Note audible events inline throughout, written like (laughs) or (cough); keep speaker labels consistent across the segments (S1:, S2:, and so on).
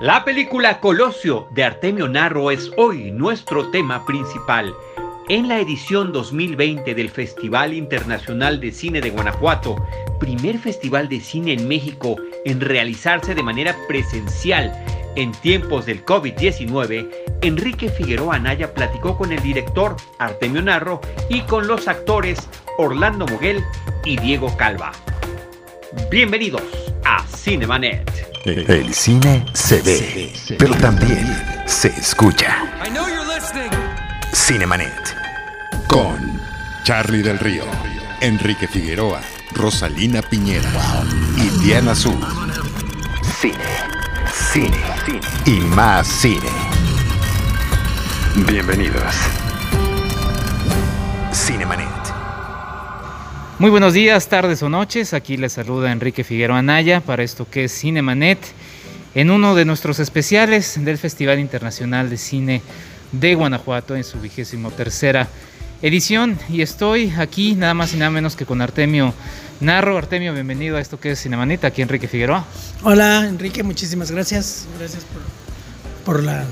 S1: La película Colosio de Artemio Narro es hoy nuestro tema principal. En la edición 2020 del Festival Internacional de Cine de Guanajuato, primer festival de cine en México en realizarse de manera presencial en tiempos del COVID-19, Enrique Figueroa Anaya platicó con el director Artemio Narro y con los actores Orlando Moguel y Diego Calva. Bienvenidos a Cinemanet.
S2: El cine se ve, pero también se escucha. Cinemanet. Con Charlie del Río, Enrique Figueroa, Rosalina Piñera y Diana Azul. Cine, cine, cine y más cine. Bienvenidos. Cinemanet.
S3: Muy buenos días, tardes o noches. Aquí les saluda Enrique Figueroa Anaya para esto que es Cinemanet, en uno de nuestros especiales del Festival Internacional de Cine de Guanajuato en su vigésimo tercera edición. Y estoy aquí nada más y nada menos que con Artemio Narro. Artemio, bienvenido a esto que es Cinemanet, aquí Enrique Figueroa.
S4: Hola Enrique, muchísimas gracias. Gracias por, por la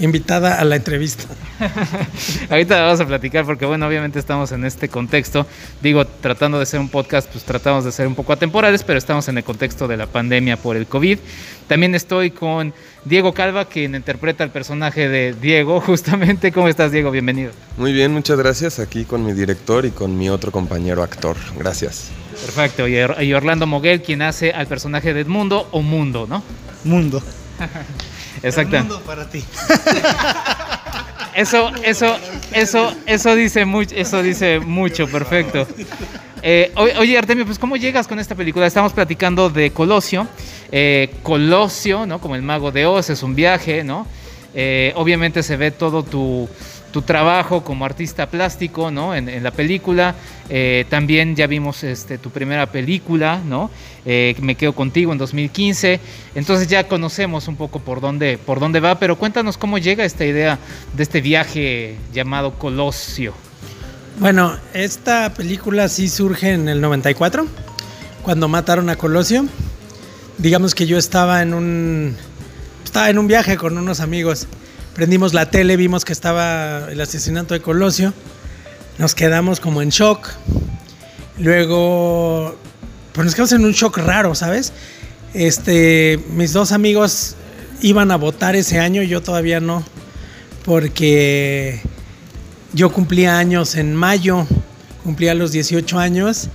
S4: invitada a la entrevista. (laughs)
S3: Ahorita vamos a platicar porque bueno, obviamente estamos en este contexto, digo, tratando de ser un podcast, pues tratamos de ser un poco atemporales, pero estamos en el contexto de la pandemia por el COVID. También estoy con Diego Calva, quien interpreta el personaje de Diego, (laughs) justamente. ¿Cómo estás, Diego? Bienvenido.
S5: Muy bien, muchas gracias. Aquí con mi director y con mi otro compañero actor. Gracias.
S3: Perfecto. Y Orlando Moguel, quien hace al personaje de Edmundo o Mundo, ¿no?
S4: Mundo. (laughs)
S3: Exacto.
S4: Mundo para ti. (laughs)
S3: Eso, eso, eso, eso dice mucho, eso dice mucho, perfecto. Eh, oye, Artemio, pues ¿cómo llegas con esta película? Estamos platicando de Colosio. Eh, Colosio, ¿no? Como el mago de Oz, es un viaje, ¿no? Eh, obviamente se ve todo tu, tu trabajo como artista plástico, ¿no? En, la película. Eh, también ya vimos este, tu primera película, ¿no? Eh, Me quedo contigo en 2015. Entonces ya conocemos un poco por dónde, por dónde va, pero cuéntanos cómo llega esta idea de este viaje llamado Colosio.
S4: Bueno, esta película sí surge en el 94, cuando mataron a Colosio. Digamos que yo estaba en un, estaba en un viaje con unos amigos prendimos la tele, vimos que estaba el asesinato de Colosio, nos quedamos como en shock. Luego, pues nos quedamos en un shock raro, ¿sabes? Este, mis dos amigos iban a votar ese año, yo todavía no, porque yo cumplía años en mayo, cumplía los 18 años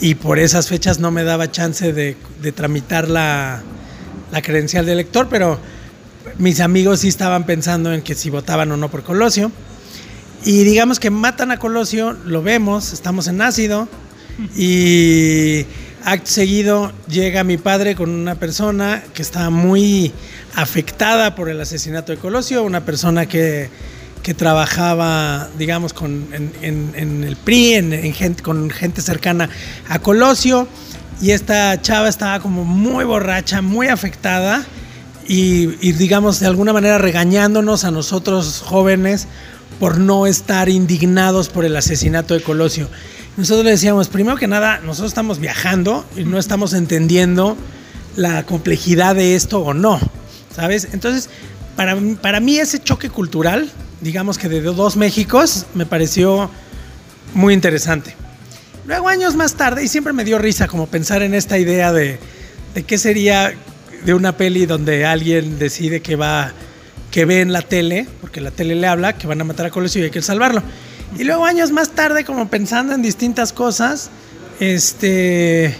S4: y por esas fechas no me daba chance de, tramitar la, la credencial de elector, pero mis amigos sí estaban pensando en que si votaban o no por Colosio. Y digamos que matan a Colosio, lo vemos, estamos en ácido. Y acto seguido llega mi padre con una persona que estaba muy afectada por el asesinato de Colosio, una persona que, que trabajaba, digamos, con, en, el PRI, en, con gente cercana a Colosio. Y esta chava estaba como muy borracha, muy afectada y, digamos de alguna manera regañándonos a nosotros jóvenes por no estar indignados por el asesinato de Colosio. Nosotros le decíamos, primero que nada, nosotros estamos viajando y no estamos entendiendo la complejidad de esto o no, ¿sabes? Entonces, para, para mí ese choque cultural, digamos que de dos Méxicos, me pareció muy interesante. Luego, años más tarde, y siempre me dio risa como pensar en esta idea de, de qué sería de una peli donde alguien decide que va, que ve en la tele, porque la tele le habla, que van a matar a Colosio y hay que salvarlo. Y luego años más tarde, como pensando en distintas cosas, este,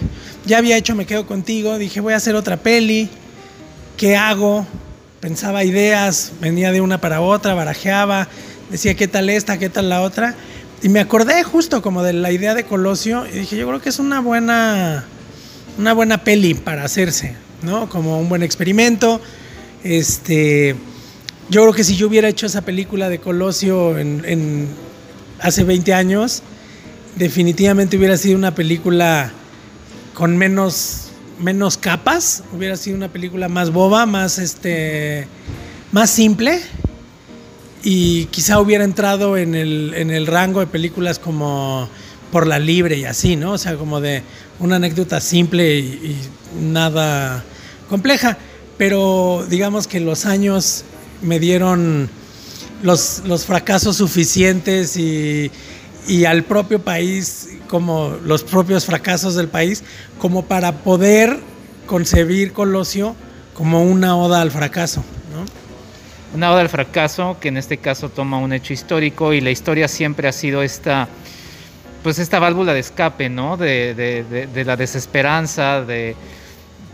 S4: ya había hecho Me Quedo Contigo, dije voy a hacer otra peli, ¿qué hago? Pensaba ideas, venía de una para otra, barajeaba, decía qué tal esta, qué tal la otra. Y me acordé justo como de la idea de Colosio y dije, yo creo que es una buena, una buena peli para hacerse. ¿No? Como un buen experimento. Este, yo creo que si yo hubiera hecho esa película de Colosio en, hace 20 años, definitivamente hubiera sido una película con menos, menos capas, hubiera sido una película más boba, más, este, más simple y quizá hubiera entrado en el, en el rango de películas como Por la Libre y así, ¿no? O sea, como de una anécdota simple y, nada compleja. pero digamos que los años me dieron los, los fracasos suficientes y, y al propio país, como los propios fracasos del país, como para poder concebir Colosio como una oda al fracaso. ¿no?
S3: Una oda al fracaso que en este caso toma un hecho histórico y la historia siempre ha sido esta, pues esta válvula de escape, ¿no? De, de, de, de la desesperanza, de,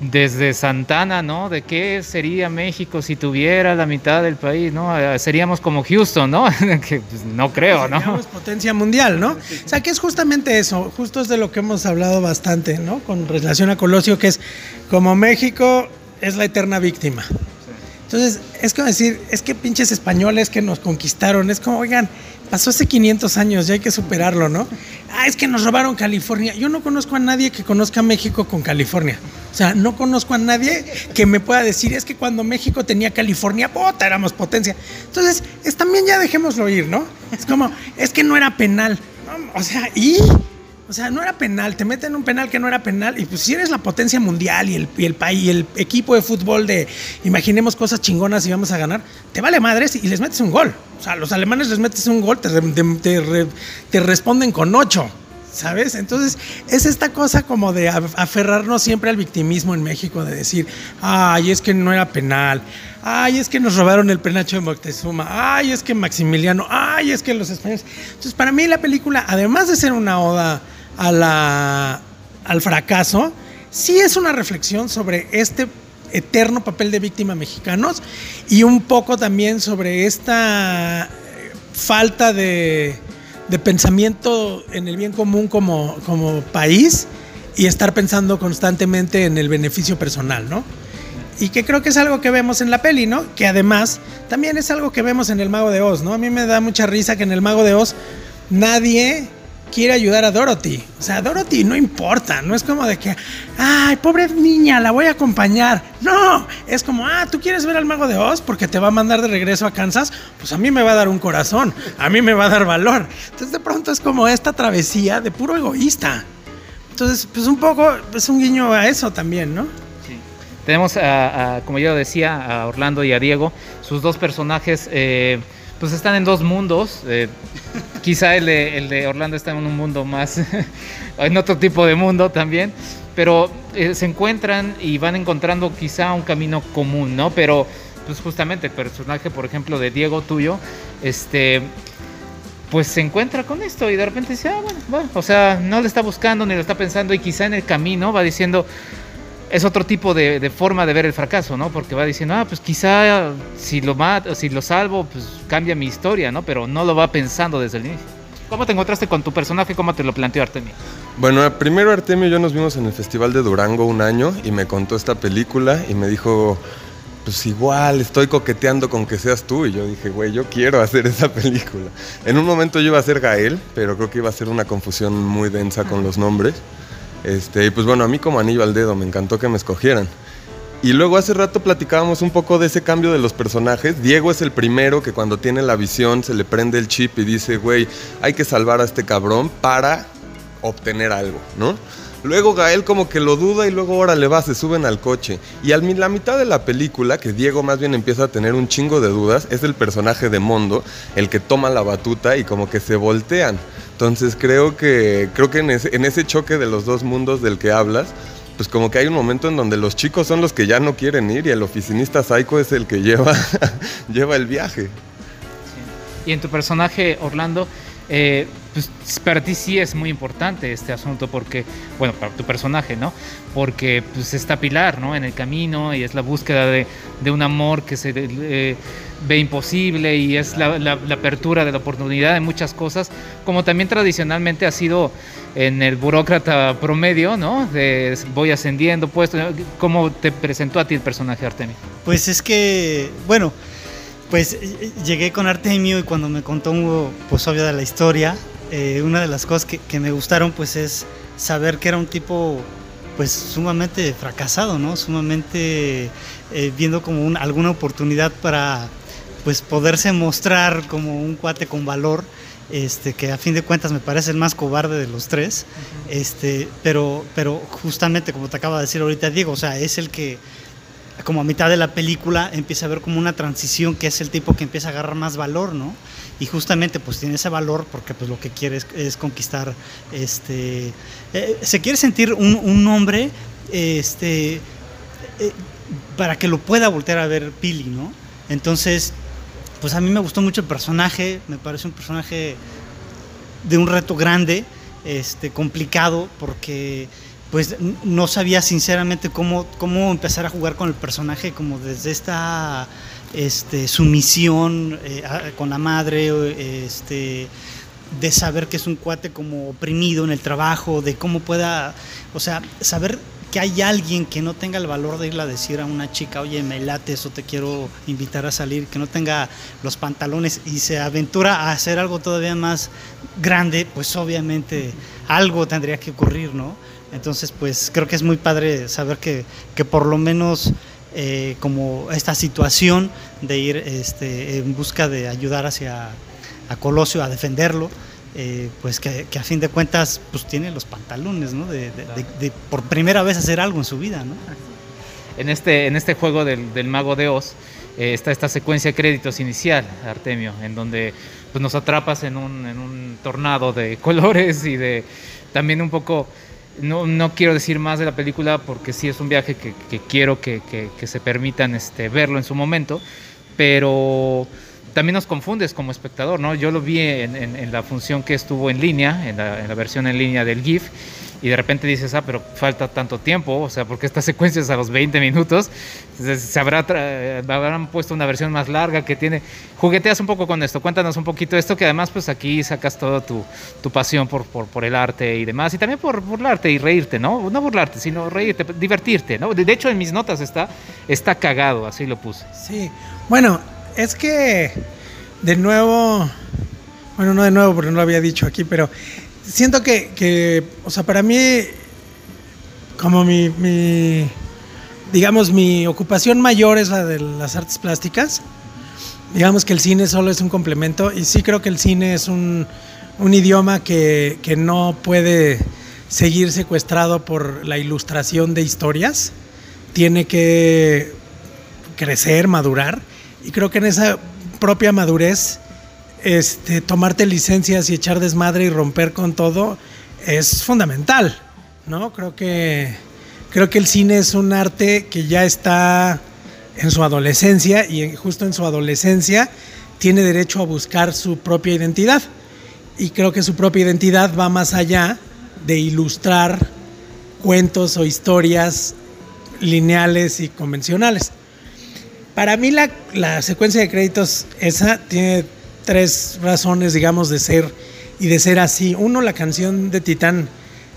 S3: desde Santana, ¿no? De qué sería México si tuviera la mitad del país, ¿no? Eh, seríamos como Houston, ¿no? (laughs) que pues, no creo, ¿no?
S4: Seríamos potencia mundial, ¿no? O sea, que es justamente eso, justo es de lo que hemos hablado bastante, ¿no? Con relación a Colosio, que es como México es la eterna víctima. Entonces, es como decir, es que pinches españoles que nos conquistaron, es como, oigan, pasó hace 500 años, ya hay que superarlo, ¿no? Ah, es que nos robaron California. Yo no conozco a nadie que conozca México con California. O sea, no conozco a nadie que me pueda decir, es que cuando México tenía California, puta, éramos potencia. Entonces, es, también ya dejémoslo ir, ¿no? Es como, es que no era penal. O sea, ¿y? O sea, no era penal, te meten un penal que no era penal y pues si eres la potencia mundial y el, el país y el equipo de fútbol de imaginemos cosas chingonas y vamos a ganar, te vale madres y les metes un gol. O sea, los alemanes les metes un gol, te, te, te, te responden con ocho. ¿Sabes? Entonces, es esta cosa como de aferrarnos siempre al victimismo en México, de decir, ay, es que no era penal, ay, es que nos robaron el penacho de Moctezuma, ay, es que Maximiliano, ay, es que los españoles. Entonces, para mí la película, además de ser una oda a la, al fracaso, sí es una reflexión sobre este eterno papel de víctima mexicanos y un poco también sobre esta falta de de pensamiento en el bien común como, como país y estar pensando constantemente en el beneficio personal, ¿no? Y que creo que es algo que vemos en la peli, ¿no? Que además también es algo que vemos en El Mago de Oz, ¿no? A mí me da mucha risa que en El Mago de Oz nadie quiere ayudar a Dorothy. O sea, Dorothy no importa, no es como de que, ay, pobre niña, la voy a acompañar. No, es como, ah, tú quieres ver al mago de Oz porque te va a mandar de regreso a Kansas, pues a mí me va a dar un corazón, a mí me va a dar valor. Entonces de pronto es como esta travesía de puro egoísta. Entonces, pues un poco es un guiño a eso también, ¿no?
S3: Sí. Tenemos, a, a, como yo decía, a Orlando y a Diego, sus dos personajes. Eh, pues están en dos mundos. Eh, quizá el de, Orlando está en un mundo más, (laughs) en otro tipo de mundo también, pero eh, se encuentran y van encontrando quizá un camino común, ¿no? Pero pues justamente el personaje, por ejemplo, de Diego tuyo, este pues se encuentra con esto y de repente dice, ah, bueno, bueno, o sea, no le está buscando ni lo está pensando y quizá en el camino va diciendo, es otro tipo de, forma de ver el fracaso, ¿no? Porque va diciendo, ah, pues quizá si lo mato, si lo salvo, pues cambia mi historia, ¿no? Pero no lo va pensando desde el inicio. ¿Cómo te encontraste con tu personaje? ¿Cómo te lo planteó Artemio?
S5: Bueno, primero Artemio y yo nos vimos en el Festival de Durango un año y me contó esta película y me dijo, pues igual estoy coqueteando con que seas tú. Y yo dije, güey, yo quiero hacer esa película. En un momento yo iba a ser Gael, pero creo que iba a ser una confusión muy densa con los nombres. Este, y pues bueno, a mí como anillo al dedo, me encantó que me escogieran. Y luego hace rato platicábamos un poco de ese cambio de los personajes. Diego es el primero que cuando tiene la visión se le prende el chip y dice, güey, hay que salvar a este cabrón para obtener algo, ¿no? Luego Gael como que lo duda y luego ahora le va, se suben al coche. Y a la mitad de la película, que Diego más bien empieza a tener un chingo de dudas, es el personaje de Mondo, el que toma la batuta y como que se voltean. Entonces creo que, creo que en, ese, en ese choque de los dos mundos del que hablas, pues como que hay un momento en donde los chicos son los que ya no quieren ir y el oficinista psycho es el que lleva, (laughs) lleva el viaje.
S3: Y en tu personaje, Orlando, eh, pues para ti sí es muy importante este asunto porque, bueno, para tu personaje, ¿no? Porque pues está Pilar, ¿no? En el camino y es la búsqueda de, de un amor que se eh, ve imposible y es la, la, la, apertura de la oportunidad de muchas cosas, como también tradicionalmente ha sido en el burócrata promedio, ¿no? De voy ascendiendo, puesto. ¿Cómo te presentó a ti el personaje Artemio?
S6: Pues es que, bueno, pues llegué con Artemio y cuando me contó, pues obvio de la historia, eh, una de las cosas que, que, me gustaron pues es saber que era un tipo pues sumamente fracasado, ¿no? Sumamente eh, viendo como un, alguna oportunidad para pues poderse mostrar como un cuate con valor, este, que a fin de cuentas me parece el más cobarde de los tres, uh -huh. este, pero, pero justamente como te acaba de decir ahorita Diego, o sea, es el que como a mitad de la película empieza a ver como una transición que es el tipo que empieza a agarrar más valor, ¿no? Y justamente pues tiene ese valor porque pues lo que quiere es, conquistar, este, eh, se quiere sentir un, un hombre, este, eh, para que lo pueda voltear a ver Pili, ¿no? Entonces, pues a mí me gustó mucho el personaje, me parece un personaje de un reto grande, este, complicado, porque pues no sabía sinceramente cómo, cómo empezar a jugar con el personaje, como desde esta este, sumisión eh, con la madre, este, de saber que es un cuate como oprimido en el trabajo, de cómo pueda, o sea, saber que hay alguien que no tenga el valor de irle a decir a una chica, oye, me late eso, te quiero invitar a salir, que no tenga los pantalones y se aventura a hacer algo todavía más grande, pues obviamente algo tendría que ocurrir, ¿no? Entonces, pues creo que es muy padre saber que, que por lo menos eh, como esta situación de ir este, en busca de ayudar hacia a Colosio a defenderlo, eh, pues que, a fin de cuentas pues tiene los pantalones, ¿no? De, por primera vez hacer algo en su vida, ¿no?
S3: En este, en este juego del, del Mago de Oz eh, está esta secuencia de créditos inicial, Artemio, en donde pues, nos atrapas en un, en un tornado de (laughs) colores y de también un poco no, no, quiero decir más de la película porque sí es un viaje que, quiero que, se permitan este, verlo en su momento, pero también nos confundes como espectador, ¿no? Yo lo vi en, la función que estuvo en línea, en la, versión en línea del GIF, y de repente dices, ah, pero falta tanto tiempo, o sea, porque esta (laughs) secuencia es a los 20 minutos, se habrá habrán puesto una versión más larga que tiene. Jugueteas un poco con esto, cuéntanos un poquito esto, que además, pues aquí sacas toda tu, tu pasión por, por, por, el arte y demás, y también por burlarte y reírte, ¿no? No burlarte, sino reírte, divertirte, ¿no? De hecho, en mis notas está, está cagado, así lo puse.
S4: Sí, bueno, es que de nuevo, bueno, no de nuevo porque no lo había dicho aquí, pero siento que, o sea, para mí, como mi, digamos, mi ocupación mayor es la de las artes plásticas. Digamos que el cine solo es un complemento y sí creo que el cine es un, idioma que, que, no puede seguir secuestrado por la ilustración de historias. Tiene que crecer, madurar y creo que en esa propia madurez este, tomarte licencias y echar desmadre y romper con todo es fundamental, ¿no? Creo que, creo que el cine es un arte que ya está en su adolescencia y justo en su adolescencia tiene derecho a buscar su propia identidad. Y creo que su propia identidad va más allá de ilustrar cuentos o historias lineales y convencionales. Para mí la, la secuencia de créditos esa tiene tres razones, digamos, de ser y de ser así. Uno, la canción de Titán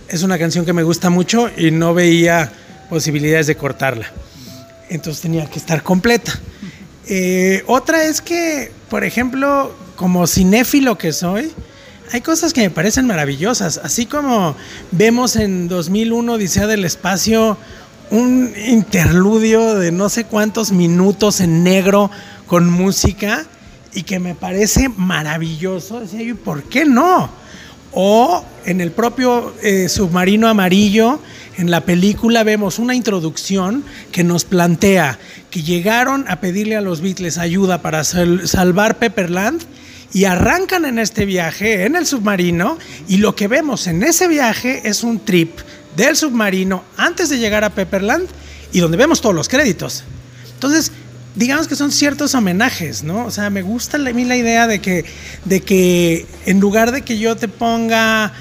S4: es una canción que me gusta mucho y no veía posibilidades de cortarla. Entonces tenía que estar completa. Eh, otra es que, por ejemplo, como cinéfilo que soy, hay cosas que me parecen maravillosas. Así como vemos en 2001 Odisea del Espacio un interludio de no sé cuántos minutos en negro con música y que me parece maravilloso. Decía yo, ¿por qué no? O en el propio eh, submarino amarillo, en la película vemos una introducción que nos plantea que llegaron a pedirle a los Beatles ayuda para salvar Pepperland y arrancan en este viaje en el submarino y lo que vemos en ese viaje es un trip del submarino antes de llegar a Pepperland y donde vemos todos los créditos. Entonces, digamos que son ciertos homenajes, ¿no? O sea, me gusta a mí la idea de que, de que en lugar de que yo te ponga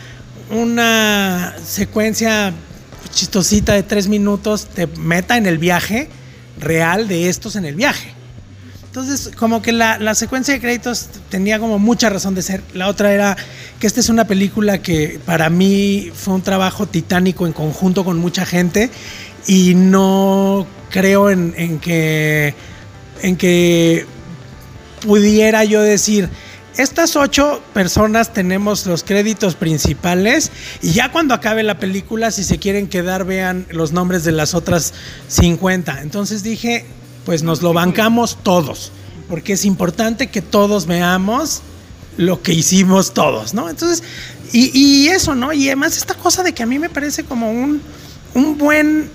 S4: una secuencia chistosita de tres minutos, te meta en el viaje real de estos en el viaje. Entonces, como que la, la, secuencia de créditos tenía como mucha razón de ser. La otra era que esta es una película que para mí fue un trabajo titánico en conjunto con mucha gente y no creo en, en que en que pudiera yo decir, estas ocho personas tenemos los créditos principales y ya cuando acabe la película, si se quieren quedar, vean los nombres de las otras 50. Entonces dije, pues nos lo bancamos todos, porque es importante que todos veamos lo que hicimos todos, ¿no? Entonces, y, eso, ¿no? Y además esta cosa de que a mí me parece como un, un buen,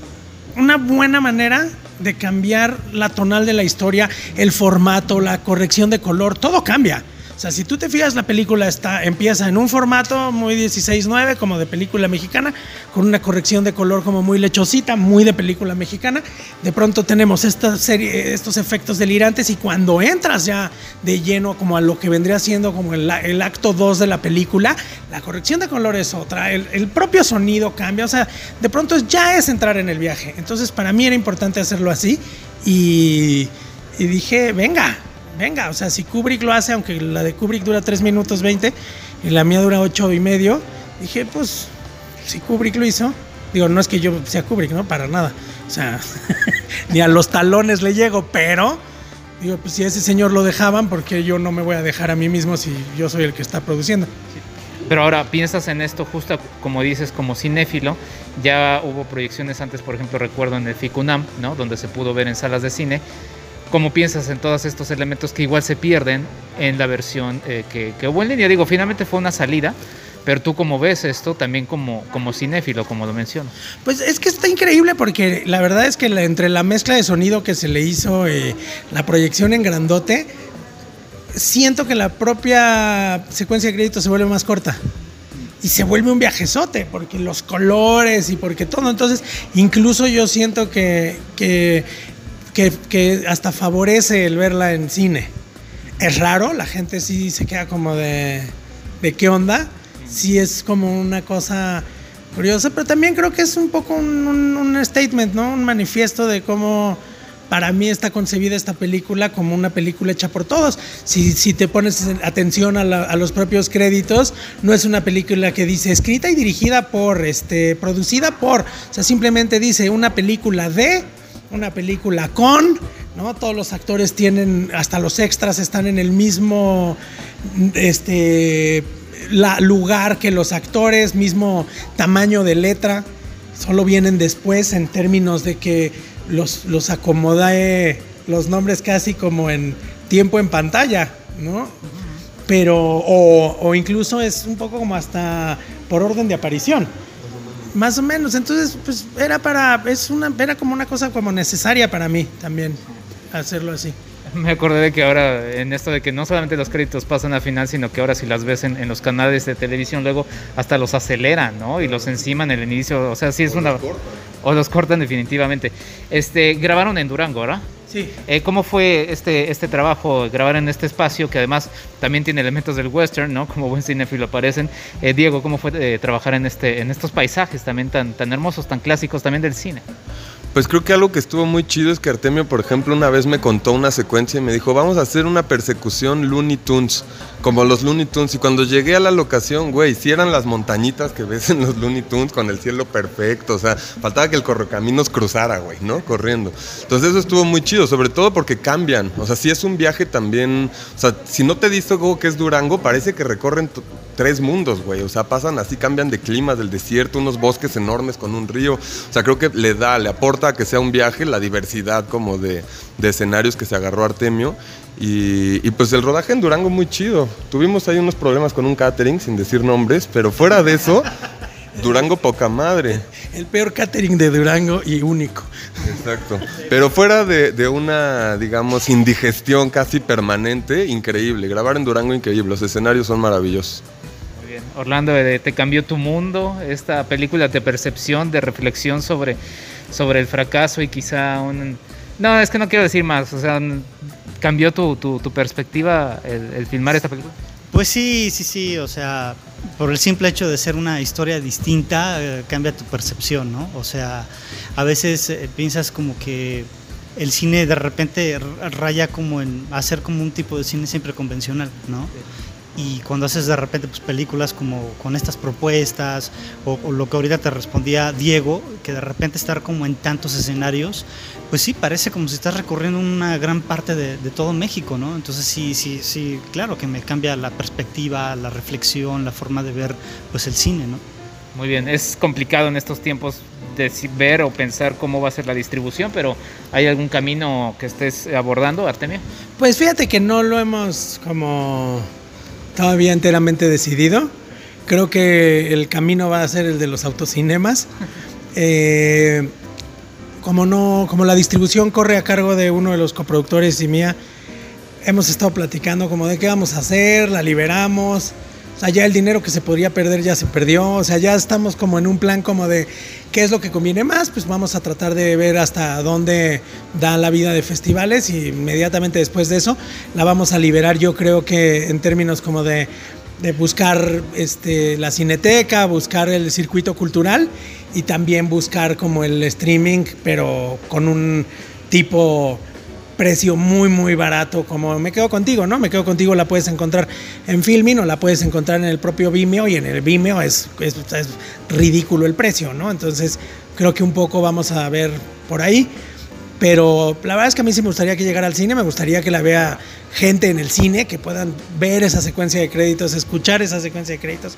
S4: una buena manera de cambiar la tonal de la historia, el formato, la corrección de color, todo cambia. O sea, si tú te fijas, la película está, empieza en un formato muy 16-9, como de película mexicana, con una corrección de color como muy lechosita, muy de película mexicana. De pronto tenemos estos efectos delirantes y cuando entras ya de lleno como a lo que vendría siendo como el, acto 2 de la película, la corrección de color es otra, el, el propio sonido cambia, o sea, de pronto ya es entrar en el viaje. Entonces para mí era importante hacerlo así y dije, venga, venga, o sea, si Kubrick lo hace, aunque la de Kubrick dura 3 minutos 20 y la mía dura 8 y medio, dije, pues, si Kubrick lo hizo, digo, no es que yo sea Kubrick, ¿no? Para nada. O sea, (laughs) ni a los talones le llego, pero, digo, pues si ese señor lo dejaban, porque yo no me voy a dejar a mí mismo si yo soy el que está produciendo?
S3: Pero ahora piensas en esto justo como dices, como cinéfilo, ya hubo proyecciones antes, por ejemplo, recuerdo en el FICUNAM, ¿no? Donde se pudo ver en salas de cine ¿Cómo piensas en todos estos elementos que igual se pierden en la versión eh, que, que, hubo en línea? Digo, finalmente fue una salida, pero tú cómo ves esto también como, como cinéfilo, como lo menciono.
S4: Pues es que está increíble porque la verdad es que entre la mezcla de sonido que se le hizo, eh, la proyección en grandote, siento que la propia secuencia de crédito se vuelve más corta y se vuelve un viajezote, porque los colores y porque todo. Entonces, incluso yo siento que, que que, hasta favorece el verla en cine. Es raro, la gente sí se queda como de, de qué onda. Sí es como una cosa curiosa, pero también creo que es un poco un statement, ¿no? Un manifiesto de cómo para mí está concebida esta película como una película hecha por todos. Si, si te pones atención a, la, a, los propios créditos, no es una película que dice escrita y dirigida por, este, producida por, o sea, simplemente dice una película de una película con, ¿no? Todos los actores tienen, hasta los extras están en el mismo este, la, lugar que los actores, mismo tamaño de letra, solo vienen después en términos de que los, los acomoda los nombres casi como en tiempo en pantalla, ¿no? Pero, o, o incluso es un poco como hasta por orden de aparición más o menos. Entonces, pues era para, es una, era como una cosa como necesaria para mí también hacerlo así. (laughs)
S3: Me acordé de que ahora, en esto de que no solamente los créditos pasan al final, sino que ahora si las ves en, en los canales de televisión, luego hasta los aceleran, ¿no? Y los enciman en el inicio. O sea, sí es o una. Los o los cortan definitivamente. Este, grabaron en Durango, ¿verdad?
S4: Sí.
S3: Eh, ¿Cómo fue este, este trabajo, grabar en este espacio que además también tiene elementos del western, ¿no? Como buen cinéfilo aparecen. Eh, Diego, ¿cómo fue eh, trabajar en, este, en estos paisajes también tan, tan hermosos, tan clásicos también del cine?
S5: Pues creo que algo que estuvo muy chido es que Artemio, por ejemplo, una vez me contó una secuencia y me dijo, vamos a hacer una persecución Looney Tunes, como los Looney Tunes. Y cuando llegué a la locación, güey, si eran las montañitas que ves (laughs) en los Looney Tunes con el cielo perfecto, o sea, faltaba que el correcaminos cruzara, güey, ¿no? Corriendo. Entonces eso estuvo muy chido, sobre todo porque cambian. O sea, si es un viaje también, o sea, si no te dice algo que es Durango, parece que recorren tres mundos, güey. O sea, pasan así, cambian de clima, del desierto, unos bosques enormes con un río. O sea, creo que le da, le aporta a que sea un viaje la diversidad como de, de escenarios que se agarró Artemio. Y, y, pues el rodaje en Durango muy chido. Tuvimos ahí unos problemas con un catering, sin decir nombres, pero fuera de eso, (laughs) Durango poca madre.
S4: El peor catering de Durango y único.
S5: Exacto. Pero fuera de, de, una, digamos, indigestión casi permanente, increíble. Grabar en Durango increíble. Los escenarios son maravillosos.
S3: Muy bien. Orlando, te cambió tu mundo. Esta película de percepción, de reflexión sobre, sobre el fracaso y quizá un... No, es que no quiero decir más. O sea, cambió tu, tu, tu perspectiva el, filmar esta película.
S6: Pues sí, sí, sí, o sea, por el simple hecho de ser una historia distinta, eh, cambia tu percepción, ¿no? O sea, a veces eh, piensas como que el cine de repente raya como en hacer como un tipo de cine siempre convencional, ¿no? Y cuando haces de repente pues, películas como con estas propuestas, o, o, lo que ahorita te respondía Diego, que de repente estar como en tantos escenarios, pues sí, parece como si estás recorriendo una gran parte de, de, todo México, ¿no? Entonces sí, sí, sí, claro que me cambia la perspectiva, la reflexión, la forma de ver pues el cine, ¿no?
S3: Muy bien, es complicado en estos tiempos de ver o pensar cómo va a ser la distribución, pero ¿hay algún camino que estés abordando, Artemio?
S4: Pues fíjate que no lo hemos como todavía enteramente decidido. Creo que el camino va a ser el de los autocinemas. Eh, como no, como la distribución corre a cargo de uno de los coproductores y mía, hemos estado platicando como de qué vamos a hacer, la liberamos. O sea, ya el dinero que se podría perder ya se perdió. O sea, ya estamos como en un plan como de qué es lo que conviene más. Pues vamos a tratar de ver hasta dónde da la vida de festivales y inmediatamente después de eso la vamos a liberar. Yo creo que en términos como de, de buscar este, la cineteca, buscar el circuito cultural y también buscar como el streaming, pero con un tipo precio muy, muy barato, como me quedo contigo, ¿no? Me quedo contigo, la puedes encontrar en Filmin o la puedes encontrar en el propio Vimeo y en el Vimeo es, es, ridículo el precio, ¿no? Entonces creo que un poco vamos a ver por ahí. Pero la verdad es que a mí sí me gustaría que llegara al cine, me gustaría que la vea gente en el cine, que puedan ver esa secuencia de créditos, escuchar esa secuencia de créditos,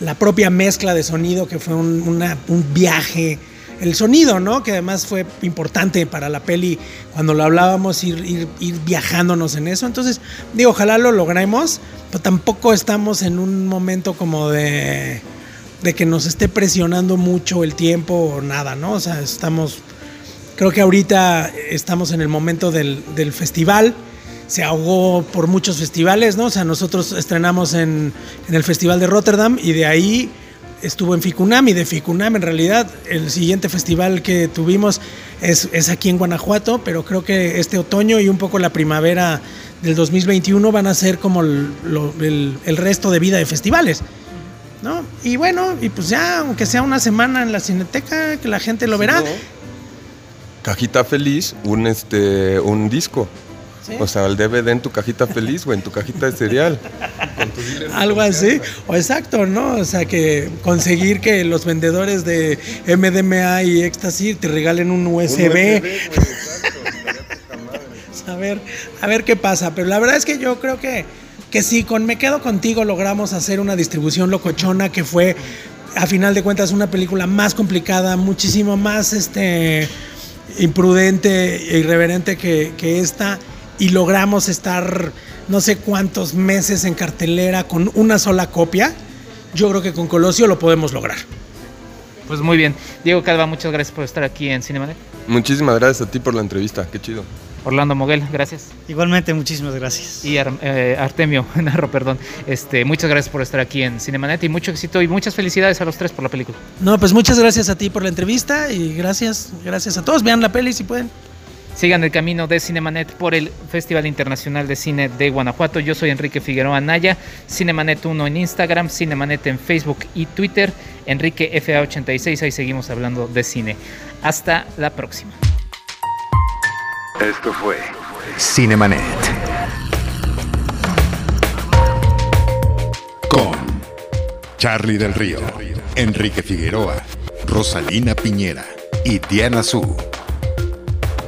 S4: la propia mezcla de sonido que fue un, un viaje el sonido, ¿no? Que además fue importante para la peli cuando lo hablábamos, ir, ir, viajándonos en eso. Entonces, digo, ojalá lo logremos, pero tampoco estamos en un momento como de, de que nos esté presionando mucho el tiempo o nada, ¿no? O sea, estamos, creo que ahorita estamos en el momento del, del festival se ahogó por muchos festivales, ¿no? O sea, nosotros estrenamos en, en, el Festival de Rotterdam y de ahí estuvo en Ficunam y de Ficunam en realidad el siguiente festival que tuvimos es, es, aquí en Guanajuato, pero creo que este otoño y un poco la primavera del 2021 van a ser como el, el, el resto de vida de festivales. ¿no? Y bueno, y pues ya, aunque sea una semana en la cineteca, que la gente lo verá.
S5: Cajita feliz, un, este, un disco. O sea, el DVD en tu cajita feliz o en tu cajita de cereal.
S4: Algo así. O exacto, ¿no? O sea, que conseguir que los vendedores de MDMA y Ecstasy te regalen un USB. (laughs) a ver, a ver qué pasa. Pero la verdad es que yo creo que, que sí, con Me Quedo Contigo logramos hacer una distribución locochona que fue, a final de cuentas, una película más complicada, muchísimo más este imprudente e irreverente que, que esta y logramos estar no sé cuántos meses en cartelera con una sola copia, yo creo que con Colosio lo podemos lograr.
S3: Pues muy bien. Diego Calva, muchas gracias por estar aquí en Cinemanet.
S5: Muchísimas gracias a ti por la entrevista, qué chido.
S3: Orlando Moguel, gracias.
S6: Igualmente, muchísimas gracias.
S3: Y eh, Artemio (laughs) Narro, perdón. Este, muchas gracias por estar aquí en Cinemanet y mucho éxito y muchas felicidades a los tres por la película.
S4: No, pues muchas gracias a ti por la entrevista y gracias, gracias a todos. Vean la peli si pueden.
S3: Sigan el camino de Cinemanet por el Festival Internacional de Cine de Guanajuato. Yo soy Enrique Figueroa Naya, Cinemanet1 en Instagram, Cinemanet en Facebook y Twitter, Enrique FA86, ahí seguimos hablando de cine. Hasta la próxima.
S2: Esto fue Cinemanet. Con Charlie del Río, Enrique Figueroa, Rosalina Piñera y Diana Su.